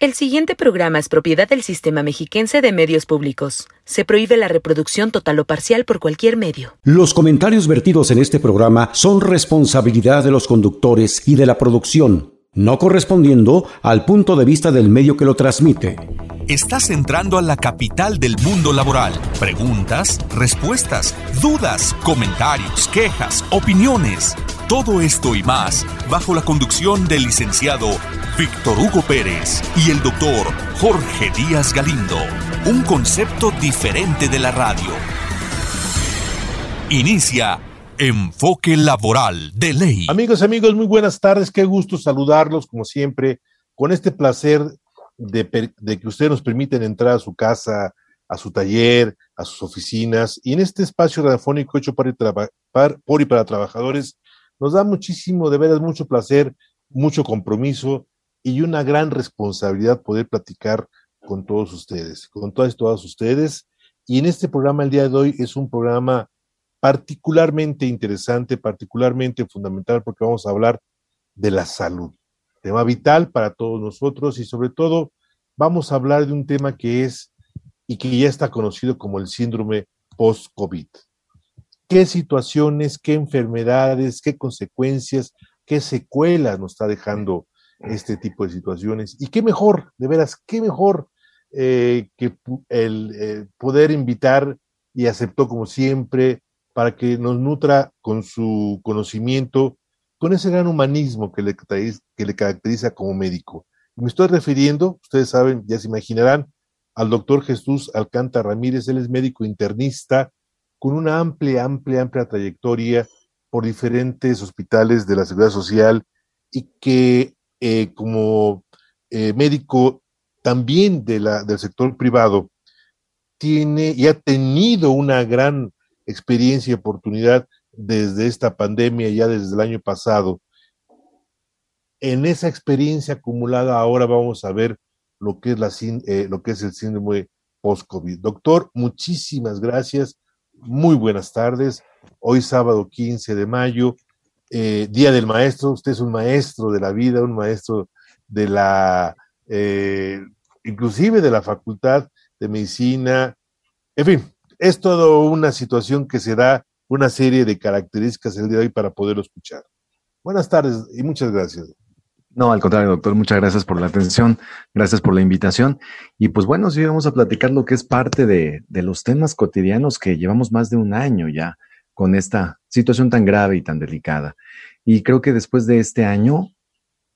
El siguiente programa es propiedad del Sistema Mexiquense de Medios Públicos. Se prohíbe la reproducción total o parcial por cualquier medio. Los comentarios vertidos en este programa son responsabilidad de los conductores y de la producción, no correspondiendo al punto de vista del medio que lo transmite. Estás entrando a la capital del mundo laboral. Preguntas, respuestas, dudas, comentarios, quejas, opiniones. Todo esto y más bajo la conducción del licenciado Víctor Hugo Pérez y el doctor Jorge Díaz Galindo. Un concepto diferente de la radio. Inicia Enfoque Laboral de Ley. Amigos, amigos, muy buenas tardes. Qué gusto saludarlos, como siempre, con este placer de, que ustedes nos permiten entrar a su casa, a su taller, a sus oficinas. Y en este espacio radiofónico hecho por y para trabajadores, nos da muchísimo, de veras, mucho placer, mucho compromiso y una gran responsabilidad poder platicar con todos ustedes, con todas y todas ustedes. Y en este programa el día de hoy es un programa particularmente interesante, particularmente fundamental, porque vamos a hablar de la salud, tema vital para todos nosotros y sobre todo vamos a hablar de un tema que es y que ya está conocido como el síndrome post-COVID. ¿Qué situaciones, qué enfermedades, qué consecuencias, qué secuelas nos está dejando este tipo de situaciones. Y qué mejor, de veras, qué mejor eh, que el eh, poder invitar y aceptó como siempre para que nos nutra con su conocimiento, con ese gran humanismo que le, que le caracteriza como médico. Me estoy refiriendo, ustedes saben, ya se imaginarán, al doctor Jesús Alcántara Ramírez, él es médico internista con una amplia, amplia, amplia trayectoria por diferentes hospitales de la Seguridad Social y que eh, como eh, médico también del sector privado, tiene y ha tenido una gran experiencia y oportunidad desde esta pandemia, ya desde el año pasado. En esa experiencia acumulada ahora vamos a ver lo que es, la, eh, lo que es el síndrome post-COVID. Doctor, muchísimas gracias. Muy buenas tardes. Hoy sábado 15 de mayo eh, Día del Maestro, usted es un maestro de la vida, un maestro de la, eh, inclusive de la Facultad de Medicina. En fin, es toda una situación que se da una serie de características el día de hoy para poderlo escuchar. Buenas tardes y muchas gracias. No, al contrario, doctor, muchas gracias por la atención, gracias por la invitación. Y pues bueno, sí vamos a platicar lo que es parte de, de los temas cotidianos que llevamos más de un año ya con esta situación tan grave y tan delicada. Y creo que después de este año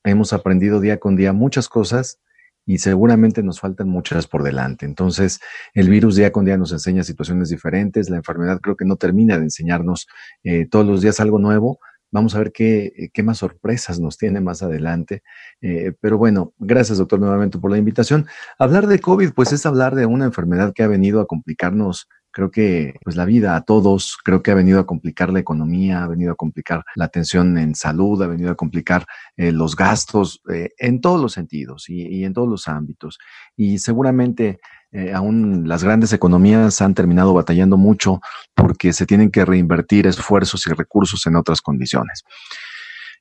hemos aprendido día con día muchas cosas y seguramente nos faltan muchas por delante. Entonces, el virus día con día nos enseña situaciones diferentes, la enfermedad creo que no termina de enseñarnos eh, todos los días algo nuevo. Vamos a ver qué, qué más sorpresas nos tiene más adelante. Eh, pero bueno, gracias doctor nuevamente por la invitación. Hablar de COVID, pues es hablar de una enfermedad que ha venido a complicarnos creo que pues la vida a todos, creo que ha venido a complicar la economía, ha venido a complicar la atención en salud, ha venido a complicar eh, los gastos eh, en todos los sentidos y, en todos los ámbitos. Y seguramente eh, aún las grandes economías han terminado batallando mucho porque se tienen que reinvertir esfuerzos y recursos en otras condiciones.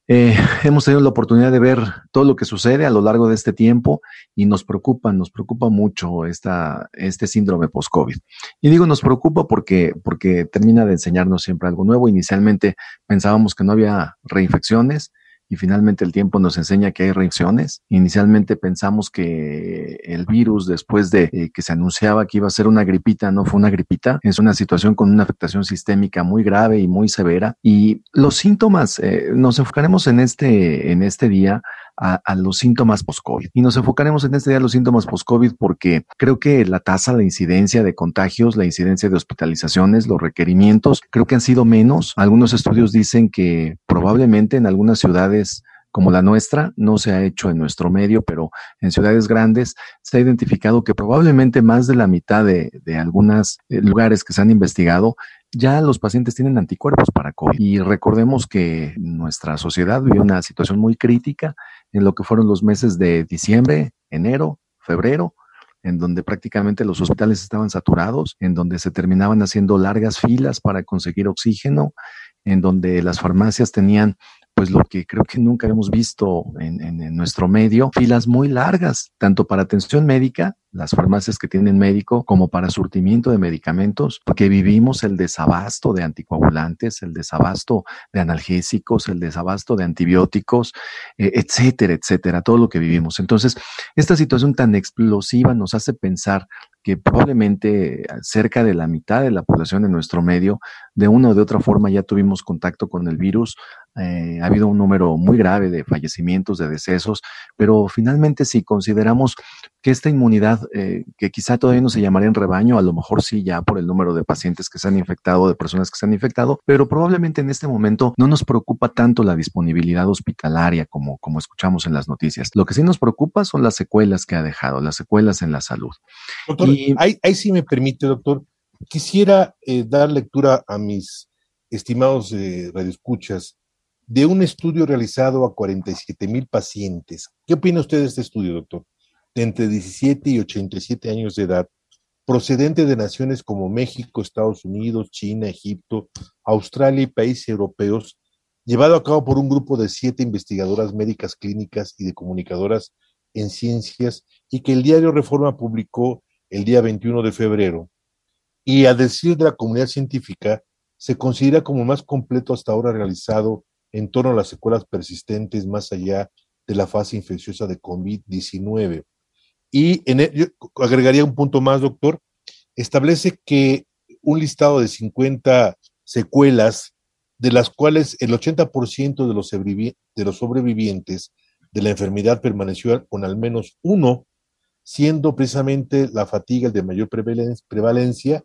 Eh, hemos tenido la oportunidad de ver todo lo que sucede a lo largo de este tiempo y nos preocupa, nos preocupa mucho esta, este síndrome post-COVID. Y digo nos preocupa porque, porque termina de enseñarnos siempre algo nuevo. Inicialmente pensábamos que no había reinfecciones y finalmente el tiempo nos enseña que hay reacciones. Inicialmente pensamos que el virus, después de eh, que se anunciaba que iba a ser una gripita, no fue una gripita, es una situación con una afectación sistémica muy grave y muy severa. Y los síntomas, eh, nos enfocaremos en este, en este día a, los síntomas post-COVID. Y nos enfocaremos en este día a los síntomas post-COVID porque creo que la tasa, la incidencia de contagios, la incidencia de hospitalizaciones, los requerimientos, creo que han sido menos. Algunos estudios dicen que probablemente en algunas ciudades como la nuestra, no se ha hecho en nuestro medio, pero en ciudades grandes se ha identificado que probablemente más de la mitad de, de algunos eh, lugares que se han investigado ya los pacientes tienen anticuerpos para COVID. Y recordemos que nuestra sociedad vivió una situación muy crítica en lo que fueron los meses de diciembre, enero, febrero, en donde prácticamente los hospitales estaban saturados, en donde se terminaban haciendo largas filas para conseguir oxígeno, en donde las farmacias tenían pues lo que creo que nunca hemos visto en, en nuestro medio, filas muy largas, tanto para atención médica las farmacias que tienen médico como para surtimiento de medicamentos, porque vivimos el desabasto de anticoagulantes, el desabasto de analgésicos, el desabasto de antibióticos, eh, etcétera, etcétera, todo lo que vivimos. Entonces, esta situación tan explosiva nos hace pensar que probablemente cerca de la mitad de la población de nuestro medio, de una o de otra forma, ya tuvimos contacto con el virus. Eh, ha habido un número muy grave de fallecimientos, de decesos, pero finalmente si consideramos que esta inmunidad, eh, que quizá todavía no se llamaría en rebaño, a lo mejor sí ya por el número de pacientes que se han infectado, de personas que se han infectado, pero probablemente en este momento no nos preocupa tanto la disponibilidad hospitalaria como, como escuchamos en las noticias. Lo que sí nos preocupa son las secuelas que ha dejado, las secuelas en la salud. Doctor, ahí, ahí sí me permite, doctor, quisiera eh, dar lectura a mis estimados eh, radioescuchas de un estudio realizado a 47 mil pacientes. ¿Qué opina usted de este estudio, doctor? De entre 17 y 87 años de edad, procedente de naciones como México, Estados Unidos, China, Egipto, Australia y países europeos, llevado a cabo por un grupo de siete investigadoras médicas clínicas y de comunicadoras en ciencias y que el diario Reforma publicó el día 21 de febrero. Y a decir de la comunidad científica, se considera como más completo hasta ahora realizado en torno a las secuelas persistentes más allá de la fase infecciosa de COVID-19. Y en agregaría un punto más, doctor. Establece que un listado de 50 secuelas, de las cuales el 80% de los, de los sobrevivientes de la enfermedad permaneció con al menos uno, siendo precisamente la fatiga el de mayor prevalencia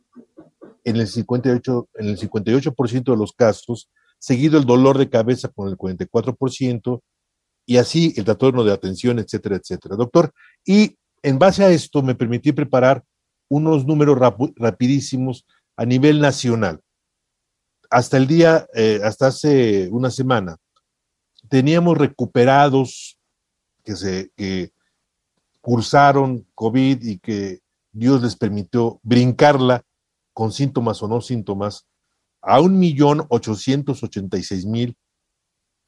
en el 58%, en el 58 de los casos seguido el dolor de cabeza con el 44%, y así el trastorno de atención, etcétera, etcétera. Doctor, y en base a esto me permití preparar unos números rapidísimos a nivel nacional. Hasta el día, eh, hasta hace una semana, teníamos recuperados que se cursaron COVID y que Dios les permitió brincarla con síntomas o no síntomas, a un millón ochocientos ochenta y seis mil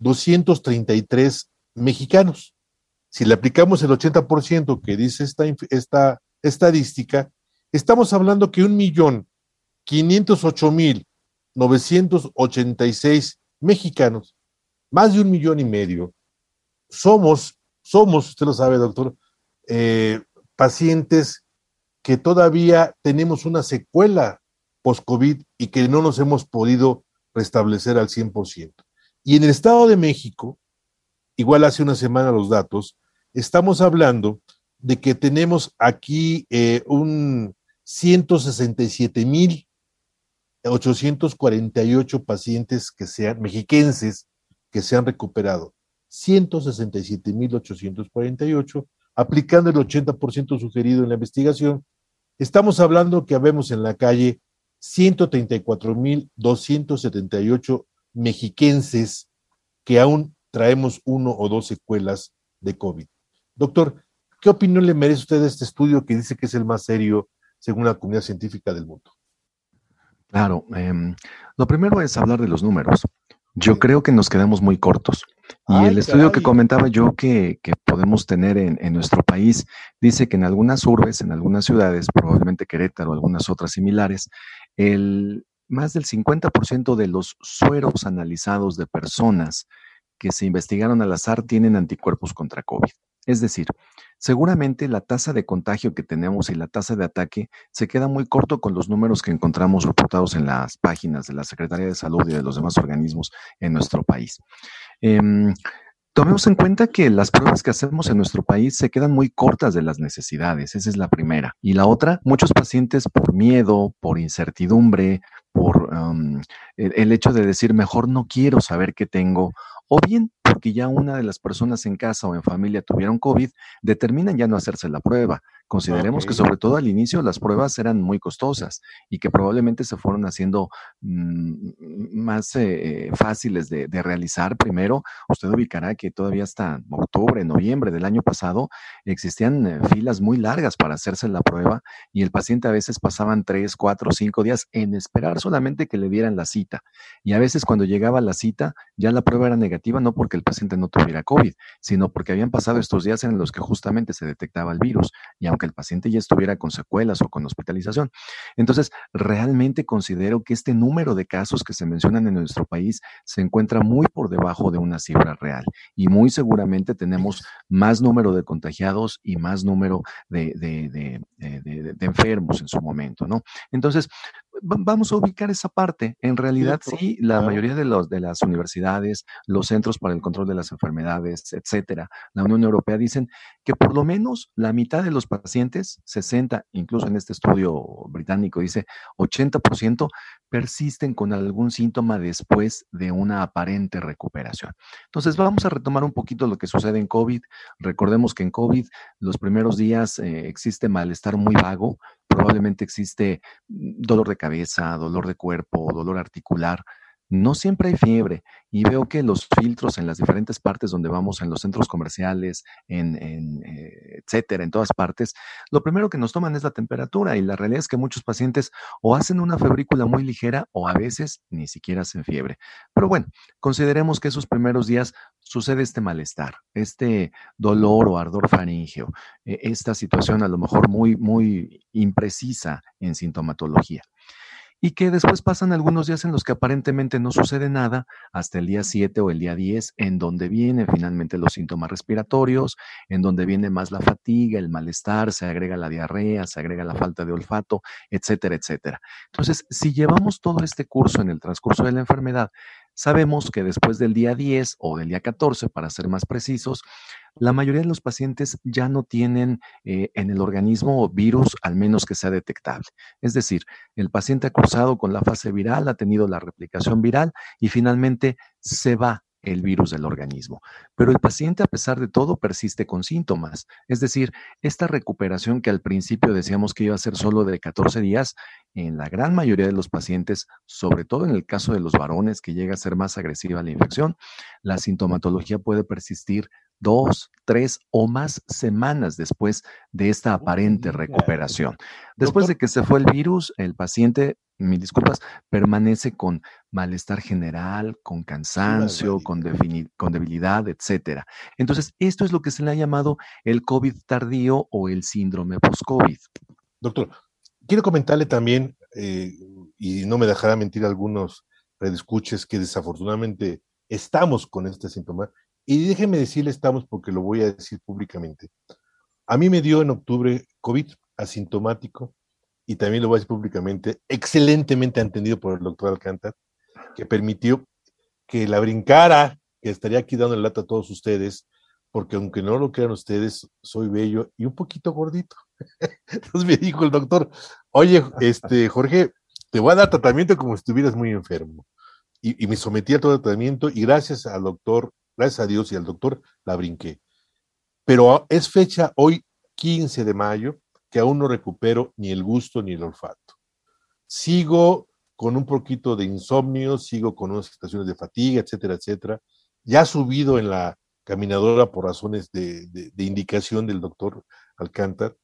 doscientos treinta y tres mexicanos. Si le aplicamos el 80% que dice esta, esta estadística, estamos hablando que un millón quinientos ocho mil novecientos ochenta y seis mexicanos, más de un millón y medio, somos, somos, usted lo sabe, doctor, eh, pacientes que todavía tenemos una secuela post-COVID y que no nos hemos podido restablecer al 100%. Y en el Estado de México, igual hace una semana los datos, estamos hablando de que tenemos aquí eh, un 167 mil 848 pacientes que sean mexiquenses que se han recuperado. 167 mil 848, aplicando el 80% sugerido en la investigación. Estamos hablando que habemos en la calle 134.278 mexiquenses que aún traemos uno o dos secuelas de COVID. Doctor, ¿qué opinión le merece usted de este estudio que dice que es el más serio según la comunidad científica del mundo? Claro, em, lo primero es hablar de los números. Yo creo que nos quedamos muy cortos. Y el estudio que comentaba yo que, podemos tener en, en, nuestro país dice que en algunas urbes, en algunas ciudades, probablemente Querétaro, algunas otras similares, el, más del 50% de los sueros analizados de personas que se investigaron al azar tienen anticuerpos contra COVID. Es decir, seguramente la tasa de contagio que tenemos y la tasa de ataque se queda muy corto con los números que encontramos reportados en las páginas de la Secretaría de Salud y de los demás organismos en nuestro país. Em, tomemos en cuenta que las pruebas que hacemos en nuestro país se quedan muy cortas de las necesidades, esa es la primera. Y la otra, muchos pacientes por miedo, por incertidumbre, por el hecho de decir, mejor no quiero saber qué tengo, o bien porque ya una de las personas en casa o en familia tuvieron COVID, determinan ya no hacerse la prueba. Consideremos que sobre todo al inicio las pruebas eran muy costosas y que probablemente se fueron haciendo mm, más eh, fáciles de, realizar. Primero, usted ubicará que todavía hasta octubre, noviembre del año pasado existían eh, filas muy largas para hacerse la prueba y el paciente a veces pasaban tres, cuatro, cinco días en esperar solamente que le dieran la cita. Y a veces cuando llegaba la cita ya la prueba era negativa negativa no porque el paciente no tuviera COVID, sino porque habían pasado estos días en los que justamente se detectaba el virus y aunque el paciente ya estuviera con secuelas o con hospitalización. Entonces, realmente considero que este número de casos que se mencionan en nuestro país se encuentra muy por debajo de una cifra real y muy seguramente tenemos más número de contagiados y más número de, de, de, de enfermos en su momento, ¿no? Entonces, vamos a ubicar esa parte. En realidad, sí, la mayoría de, los, de las universidades, los centros para el control de las enfermedades, etcétera, la Unión Europea dicen que por lo menos la mitad de los pacientes, 60, incluso en este estudio británico dice 80%, persisten con algún síntoma después de una aparente recuperación. Entonces, vamos a retomar un poquito lo que sucede en COVID. Recordemos que en COVID los primeros días eh, existe malestar muy vago, probablemente existe mm, dolor de cabeza, dolor de cuerpo, dolor articular. No siempre hay fiebre y veo que los filtros en las diferentes partes donde vamos, en los centros comerciales, en, eh, etcétera, en todas partes, lo primero que nos toman es la temperatura y la realidad es que muchos pacientes o hacen una febrícula muy ligera o a veces ni siquiera hacen fiebre. Pero bueno, consideremos que esos primeros días sucede este malestar, este dolor o ardor faríngeo, e, esta situación a lo mejor muy, muy imprecisa en sintomatología y que después pasan algunos días en los que aparentemente no sucede nada hasta el día 7 o el día 10, en donde vienen finalmente los síntomas respiratorios, en donde viene más la fatiga, el malestar, se agrega la diarrea, se agrega la falta de olfato, etcétera, etcétera. Entonces, si llevamos todo este curso en el transcurso de la enfermedad, sabemos que después del día 10 o del día 14, para ser más precisos, la mayoría de los pacientes ya no tienen eh, en el organismo virus, al menos que sea detectable. Es decir, el paciente ha cruzado con la fase viral, ha tenido la replicación viral y finalmente se va el virus del organismo. Pero el paciente, a pesar de todo, persiste con síntomas. Es decir, esta recuperación que al principio decíamos que iba a ser solo de 14 días, en la gran mayoría de los pacientes, sobre todo en el caso de los varones que llega a ser más agresiva la infección, la sintomatología puede persistir dos, tres o más semanas después de esta aparente recuperación. Después de que se fue el virus, el paciente, mis disculpas, permanece con malestar general, con cansancio, con, con debilidad, etcétera. Entonces, esto es lo que se le ha llamado el COVID tardío o el síndrome post-COVID. Doctor, quiero comentarle también, eh, y no me dejará mentir algunos redescuches, que desafortunadamente estamos con este síntoma y déjeme decirle estamos porque lo voy a decir públicamente. A mí me dio en octubre COVID asintomático y también lo voy a decir públicamente, excelentemente entendido por el doctor Alcántara, que permitió que la brincara, que estaría aquí dando el lata a todos ustedes, porque aunque no lo crean ustedes, soy bello y un poquito gordito. Entonces me dijo el doctor, oye, este, Jorge, te voy a dar tratamiento como si estuvieras muy enfermo. Y, y me sometí a todo tratamiento y gracias al doctor gracias a Dios y al doctor, la brinqué. Pero es fecha hoy, 15 de mayo, que aún no recupero ni el gusto ni el olfato. Sigo con un poquito de insomnio, sigo con unas situaciones de fatiga, etcétera, etcétera. Ya subido en la caminadora por razones de, indicación del doctor Alcántar,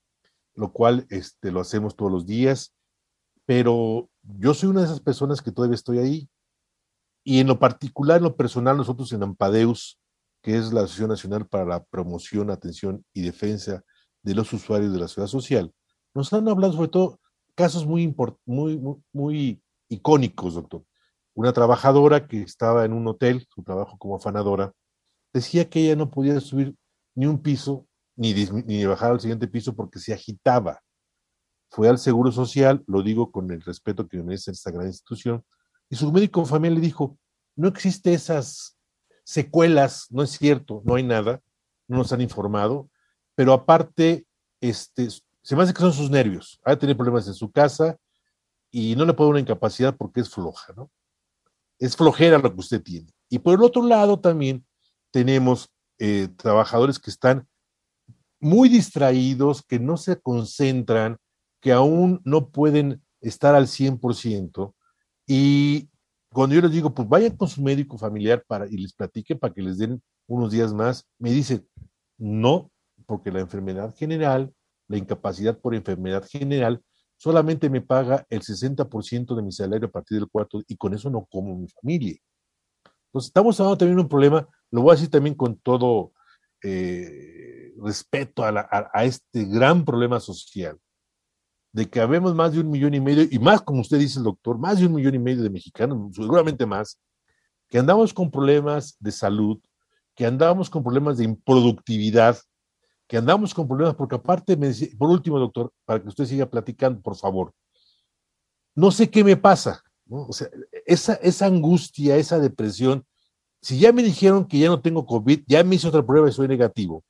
lo cual este, lo hacemos todos los días, pero yo soy una de esas personas que todavía estoy ahí. Y en lo particular, en lo personal, nosotros en Ampadeus, que es la Asociación Nacional para la Promoción, Atención y Defensa de los Usuarios de la Ciudad Social, nos han hablado sobre todo casos muy, muy, muy, icónicos, doctor. Una trabajadora que estaba en un hotel, su trabajo como afanadora, decía que ella no podía subir ni un piso ni, ni bajar al siguiente piso porque se agitaba. Fue al Seguro Social, lo digo con el respeto que merece esta gran institución, y su médico familiar le dijo, no existe esas secuelas, no es cierto, no hay nada, no nos han informado, pero aparte, este, se me hace que son sus nervios, ha tener problemas en su casa y no le puede una incapacidad porque es floja, ¿no? Es flojera lo que usted tiene. Y por el otro lado también tenemos eh, trabajadores que están muy distraídos, que no se concentran, que aún no pueden estar al 100%, y cuando yo les digo, pues vayan con su médico familiar para, y les platique para que les den unos días más, me dicen, no, porque la enfermedad general, la incapacidad por enfermedad general, solamente me paga el 60% de mi salario a partir del cuarto y con eso no como mi familia. Entonces, estamos hablando también de un problema, lo voy a decir también con todo eh, respeto a, a, este gran problema social, de que habemos más de un millón y medio, y más, como usted dice, el doctor, más de un millón y medio de mexicanos, seguramente más, que andamos con problemas de salud, que andamos con problemas de improductividad, que andamos con problemas, porque aparte, por último, doctor, para que usted siga platicando, por favor, no sé qué me pasa, ¿no? O sea, esa, esa angustia, esa depresión, si ya me dijeron que ya no tengo COVID, ya me hice otra prueba y soy negativo,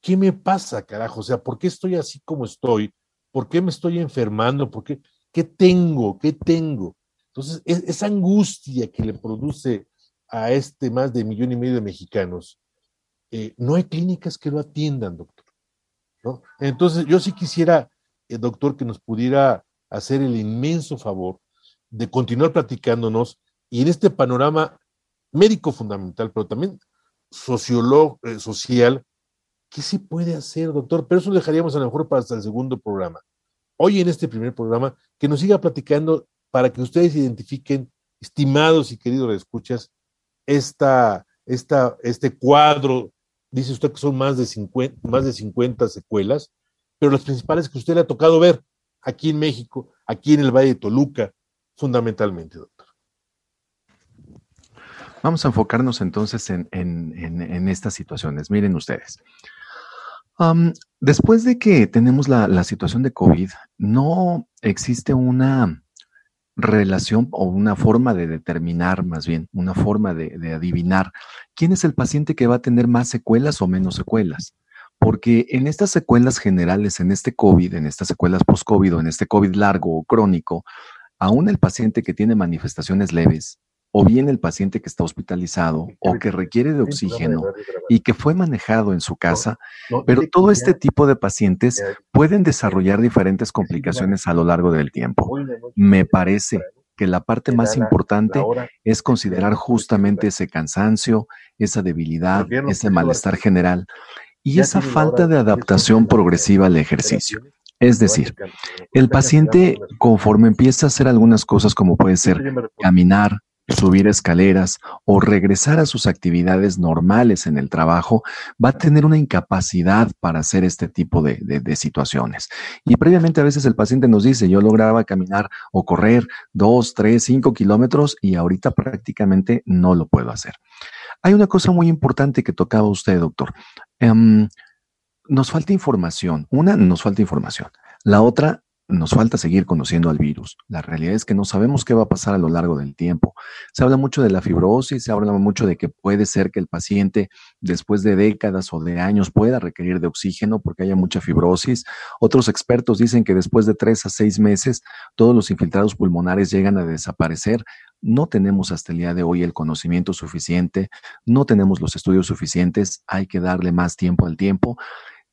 ¿qué me pasa, carajo? O sea, ¿por qué estoy así como estoy? ¿Por qué me estoy enfermando? ¿Por qué? ¿Qué tengo? ¿Qué tengo? Entonces, esa angustia que le produce a este más de millón y medio de mexicanos, eh, no hay clínicas que lo atiendan, doctor. Entonces, yo sí quisiera, eh, doctor, que nos pudiera hacer el inmenso favor de continuar platicándonos y en este panorama médico fundamental, pero también sociólogo, eh, social, ¿qué se puede hacer, doctor? Pero eso lo dejaríamos a lo mejor para hasta el segundo programa. Hoy en este primer programa, que nos siga platicando para que ustedes identifiquen, estimados y queridos escuchas, esta, esta, este cuadro dice usted que son más de 50, más de 50 secuelas, pero las principales que usted le ha tocado ver aquí en México, aquí en el Valle de Toluca, fundamentalmente, doctor. Vamos a enfocarnos entonces en, estas situaciones. Miren ustedes. Después de que tenemos la, situación de COVID, no existe una relación o una forma de determinar, más bien, una forma de, adivinar quién es el paciente que va a tener más secuelas o menos secuelas. Porque en estas secuelas generales, en este COVID, en estas secuelas post-COVID o en este COVID largo o crónico, aún el paciente que tiene manifestaciones leves, o bien el paciente que está hospitalizado o que requiere de oxígeno y que fue manejado en su casa, pero todo este tipo de pacientes pueden desarrollar diferentes complicaciones a lo largo del tiempo. Me parece que la parte más importante es considerar justamente ese cansancio, esa debilidad, ese malestar general y esa falta de adaptación progresiva al ejercicio. Es decir, el paciente conforme empieza a hacer algunas cosas como puede ser caminar, subir escaleras o regresar a sus actividades normales en el trabajo, va a tener una incapacidad para hacer este tipo de, situaciones. Y previamente a veces el paciente nos dice, yo lograba caminar o correr dos, tres, cinco kilómetros y ahorita prácticamente no lo puedo hacer. Hay una cosa muy importante que tocaba usted, doctor. Em, nos falta información. Una, nos falta información. La otra, nos falta seguir conociendo al virus. La realidad es que no sabemos qué va a pasar a lo largo del tiempo. Se habla mucho de la fibrosis, se habla mucho de que puede ser que el paciente después de décadas o de años pueda requerir de oxígeno porque haya mucha fibrosis. Otros expertos dicen que después de tres a seis meses todos los infiltrados pulmonares llegan a desaparecer. No tenemos hasta el día de hoy el conocimiento suficiente, no tenemos los estudios suficientes, hay que darle más tiempo al tiempo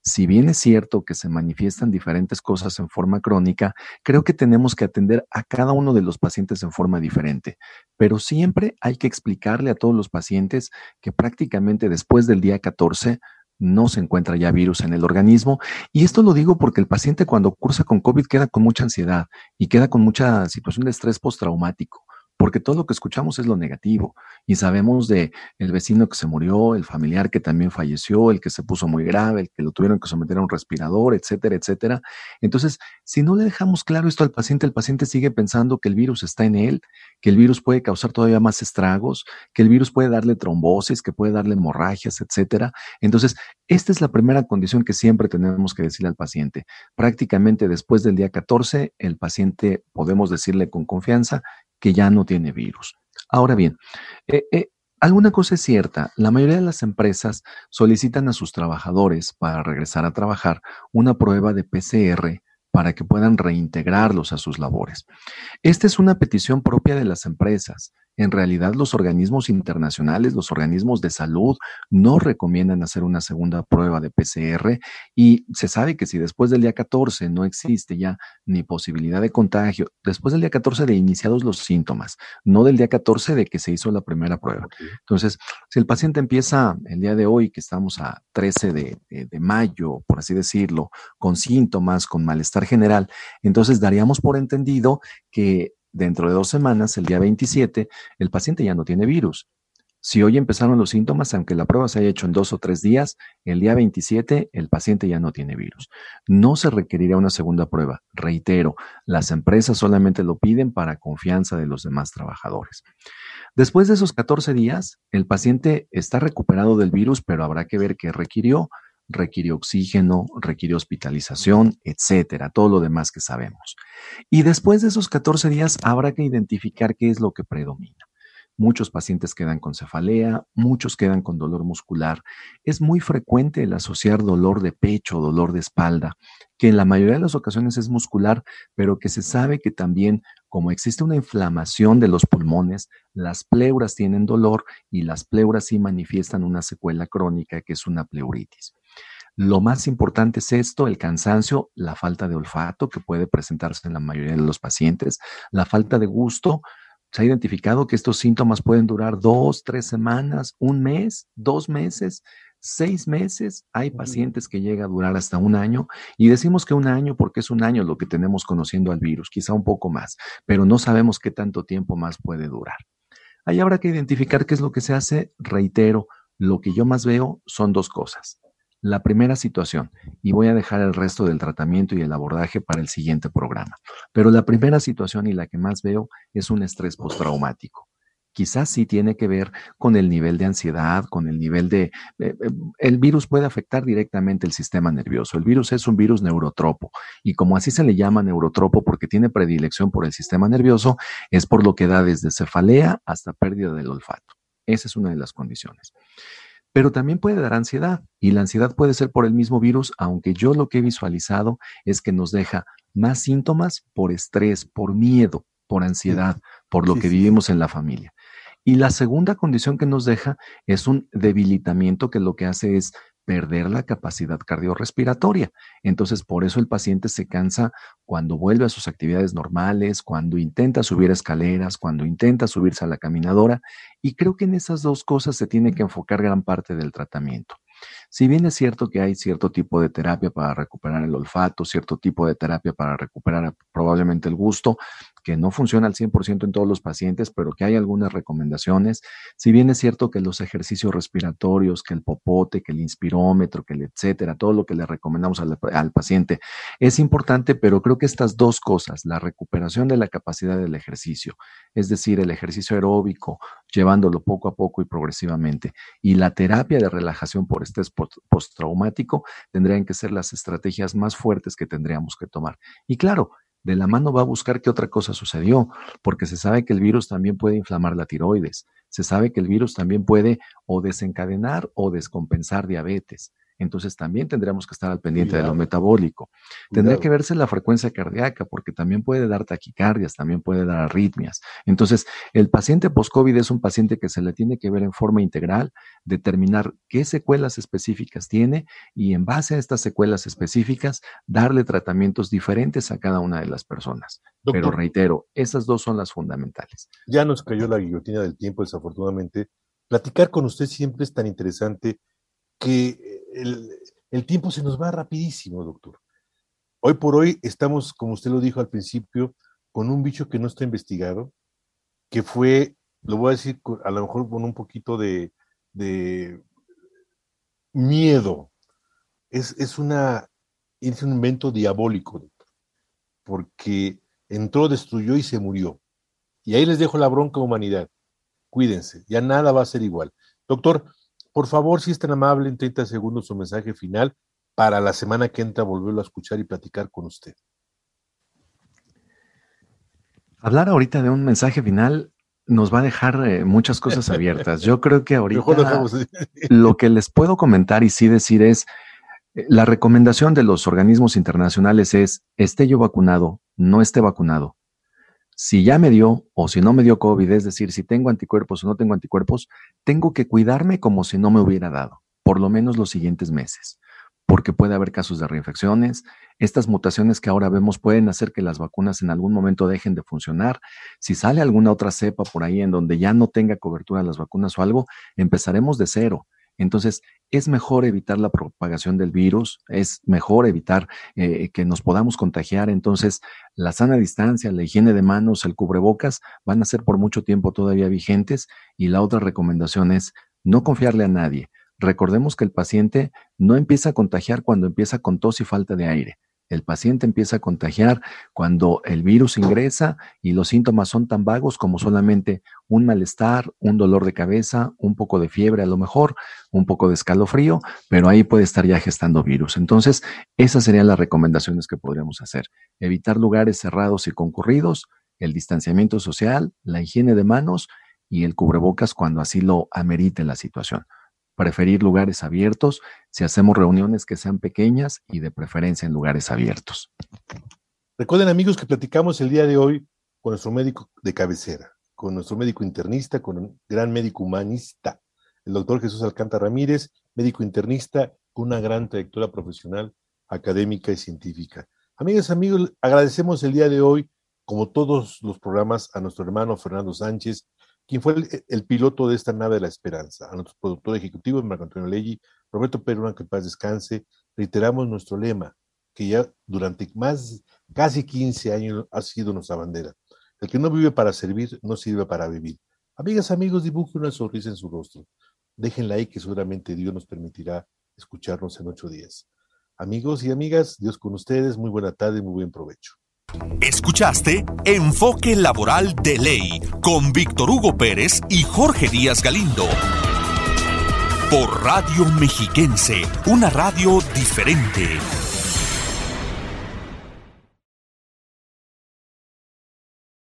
si bien es cierto que se manifiestan diferentes cosas en forma crónica, creo que tenemos que atender a cada uno de los pacientes en forma diferente. Pero siempre hay que explicarle a todos los pacientes que prácticamente después del día 14 no se encuentra ya virus en el organismo. Y esto lo digo porque el paciente cuando cursa con COVID queda con mucha ansiedad y queda con mucha situación de estrés postraumático porque todo lo que escuchamos es lo negativo y sabemos de el vecino que se murió, el familiar que también falleció, el que se puso muy grave, el que lo tuvieron que someter a un respirador, etcétera, etcétera. Entonces, si no le dejamos claro esto al paciente, el paciente sigue pensando que el virus está en él, que el virus puede causar todavía más estragos, que el virus puede darle trombosis, que puede darle hemorragias, etcétera. Entonces, esta es la primera condición que siempre tenemos que decirle al paciente. Prácticamente después del día 14, el paciente podemos decirle con confianza que ya no tiene virus. Ahora bien, eh, eh, alguna cosa es cierta, la mayoría de las empresas solicitan a sus trabajadores para regresar a trabajar una prueba de PCR para que puedan reintegrarlos a sus labores. Esta es una petición propia de las empresas en realidad los organismos internacionales, los organismos de salud no recomiendan hacer una segunda prueba de PCR y se sabe que si después del día 14 no existe ya ni posibilidad de contagio, después del día 14 de iniciados los síntomas, no del día 14 de que se hizo la primera prueba. Entonces, si el paciente empieza el día de hoy, que estamos a 13 de, de mayo, por así decirlo, con síntomas, con malestar general, entonces daríamos por entendido que dentro de dos semanas, el día 27, el paciente ya no tiene virus. Si hoy empezaron los síntomas, aunque la prueba se haya hecho en dos o tres días, el día 27 el paciente ya no tiene virus. No se requerirá una segunda prueba. Reitero, las empresas solamente lo piden para confianza de los demás trabajadores. Después de esos 14 días, el paciente está recuperado del virus, pero habrá que ver qué requirió. Requirió oxígeno, requirió hospitalización, etcétera, todo lo demás que sabemos. Y después de esos 14 días habrá que identificar qué es lo que predomina. Muchos pacientes quedan con cefalea, muchos quedan con dolor muscular. Es muy frecuente el asociar dolor de pecho, dolor de espalda, que en la mayoría de las ocasiones es muscular, pero que se sabe que también, como existe una inflamación de los pulmones, las pleuras tienen dolor y las pleuras sí manifiestan una secuela crónica que es una pleuritis. Lo más importante es esto, el cansancio, la falta de olfato que puede presentarse en la mayoría de los pacientes, la falta de gusto, se ha identificado que estos síntomas pueden durar dos, tres semanas, un mes, dos meses, seis meses. Hay pacientes que llega a durar hasta un año y decimos que un año porque es un año lo que tenemos conociendo al virus, quizá un poco más, pero no sabemos qué tanto tiempo más puede durar. Ahí habrá que identificar qué es lo que se hace. Reitero, lo que yo más veo son dos cosas. La primera situación, y voy a dejar el resto del tratamiento y el abordaje para el siguiente programa, pero la primera situación y la que más veo es un estrés postraumático. Quizás sí tiene que ver con el nivel de ansiedad, con el nivel de... Eh, eh, el virus puede afectar directamente el sistema nervioso. El virus es un virus neurotropo y como así se le llama neurotropo porque tiene predilección por el sistema nervioso, es por lo que da desde cefalea hasta pérdida del olfato. Esa es una de las condiciones pero también puede dar ansiedad y la ansiedad puede ser por el mismo virus, aunque yo lo que he visualizado es que nos deja más síntomas por estrés, por miedo, por ansiedad, por lo que vivimos en la familia. Y la segunda condición que nos deja es un debilitamiento que lo que hace es perder la capacidad cardiorrespiratoria. Entonces, por eso el paciente se cansa cuando vuelve a sus actividades normales, cuando intenta subir escaleras, cuando intenta subirse a la caminadora. Y creo que en esas dos cosas se tiene que enfocar gran parte del tratamiento. Si bien es cierto que hay cierto tipo de terapia para recuperar el olfato, cierto tipo de terapia para recuperar probablemente el gusto, que no funciona al 100% en todos los pacientes, pero que hay algunas recomendaciones. Si bien es cierto que los ejercicios respiratorios, que el popote, que el inspirómetro, que el etcétera, todo lo que le recomendamos al, paciente es importante, pero creo que estas dos cosas, la recuperación de la capacidad del ejercicio, es decir, el ejercicio aeróbico, llevándolo poco a poco y progresivamente, y la terapia de relajación por estrés postraumático, tendrían que ser las estrategias más fuertes que tendríamos que tomar. Y claro, de la mano va a buscar qué otra cosa sucedió, porque se sabe que el virus también puede inflamar la tiroides, se sabe que el virus también puede o desencadenar o descompensar diabetes entonces también tendríamos que estar al pendiente de lo metabólico. Tendría que verse la frecuencia cardíaca, porque también puede dar taquicardias, también puede dar arritmias. Entonces, el paciente post-COVID es un paciente que se le tiene que ver en forma integral, determinar qué secuelas específicas tiene y en base a estas secuelas específicas, darle tratamientos diferentes a cada una de las personas. Pero reitero, esas dos son las fundamentales. Ya nos cayó la guillotina del tiempo, desafortunadamente. Platicar con usted siempre es tan interesante que el, tiempo se nos va rapidísimo, doctor. Hoy por hoy estamos, como usted lo dijo al principio, con un bicho que no está investigado, que fue, lo voy a decir a lo mejor con un poquito de, miedo. Es, es, una, es un invento diabólico, doctor, porque entró, destruyó y se murió. Y ahí les dejo la bronca humanidad. Cuídense, ya nada va a ser igual. Doctor, por favor, si es tan amable, en 30 segundos su mensaje final para la semana que entra volverlo a escuchar y platicar con usted. Hablar ahorita de un mensaje final nos va a dejar eh, muchas cosas abiertas. Yo creo que ahorita lo que les puedo comentar y sí decir es, eh, la recomendación de los organismos internacionales es, esté yo vacunado, no esté vacunado, si ya me dio o si no me dio COVID, es decir, si tengo anticuerpos o no tengo anticuerpos, tengo que cuidarme como si no me hubiera dado, por lo menos los siguientes meses, porque puede haber casos de reinfecciones. Estas mutaciones que ahora vemos pueden hacer que las vacunas en algún momento dejen de funcionar. Si sale alguna otra cepa por ahí en donde ya no tenga cobertura las vacunas o algo, empezaremos de cero Entonces, es mejor evitar la propagación del virus, es mejor evitar eh, que nos podamos contagiar. Entonces, la sana distancia, la higiene de manos, el cubrebocas van a ser por mucho tiempo todavía vigentes. Y la otra recomendación es no confiarle a nadie. Recordemos que el paciente no empieza a contagiar cuando empieza con tos y falta de aire. El paciente empieza a contagiar cuando el virus ingresa y los síntomas son tan vagos como solamente un malestar, un dolor de cabeza, un poco de fiebre a lo mejor, un poco de escalofrío, pero ahí puede estar ya gestando virus. Entonces, esas serían las recomendaciones que podríamos hacer. Evitar lugares cerrados y concurridos, el distanciamiento social, la higiene de manos y el cubrebocas cuando así lo amerite la situación preferir lugares abiertos si hacemos reuniones que sean pequeñas y de preferencia en lugares abiertos. Recuerden amigos que platicamos el día de hoy con nuestro médico de cabecera, con nuestro médico internista, con un gran médico humanista, el doctor Jesús Alcántara Ramírez, médico internista con una gran trayectoria profesional, académica y científica. Amigas, amigos, agradecemos el día de hoy, como todos los programas, a nuestro hermano Fernando Sánchez, quien fue el, piloto de esta nave de la esperanza, a nuestro productor ejecutivo, Marco Antonio Leggi, Roberto Perú, que paz descanse, reiteramos nuestro lema, que ya durante más, casi 15 años ha sido nuestra bandera. El que no vive para servir, no sirve para vivir. Amigas, amigos, dibujen una sonrisa en su rostro. Déjenla ahí que seguramente Dios nos permitirá escucharnos en ocho días. Amigos y amigas, Dios con ustedes, muy buena tarde y muy buen provecho. Escuchaste Enfoque Laboral de Ley con Víctor Hugo Pérez y Jorge Díaz Galindo. Por Radio Mexiquense, una radio diferente.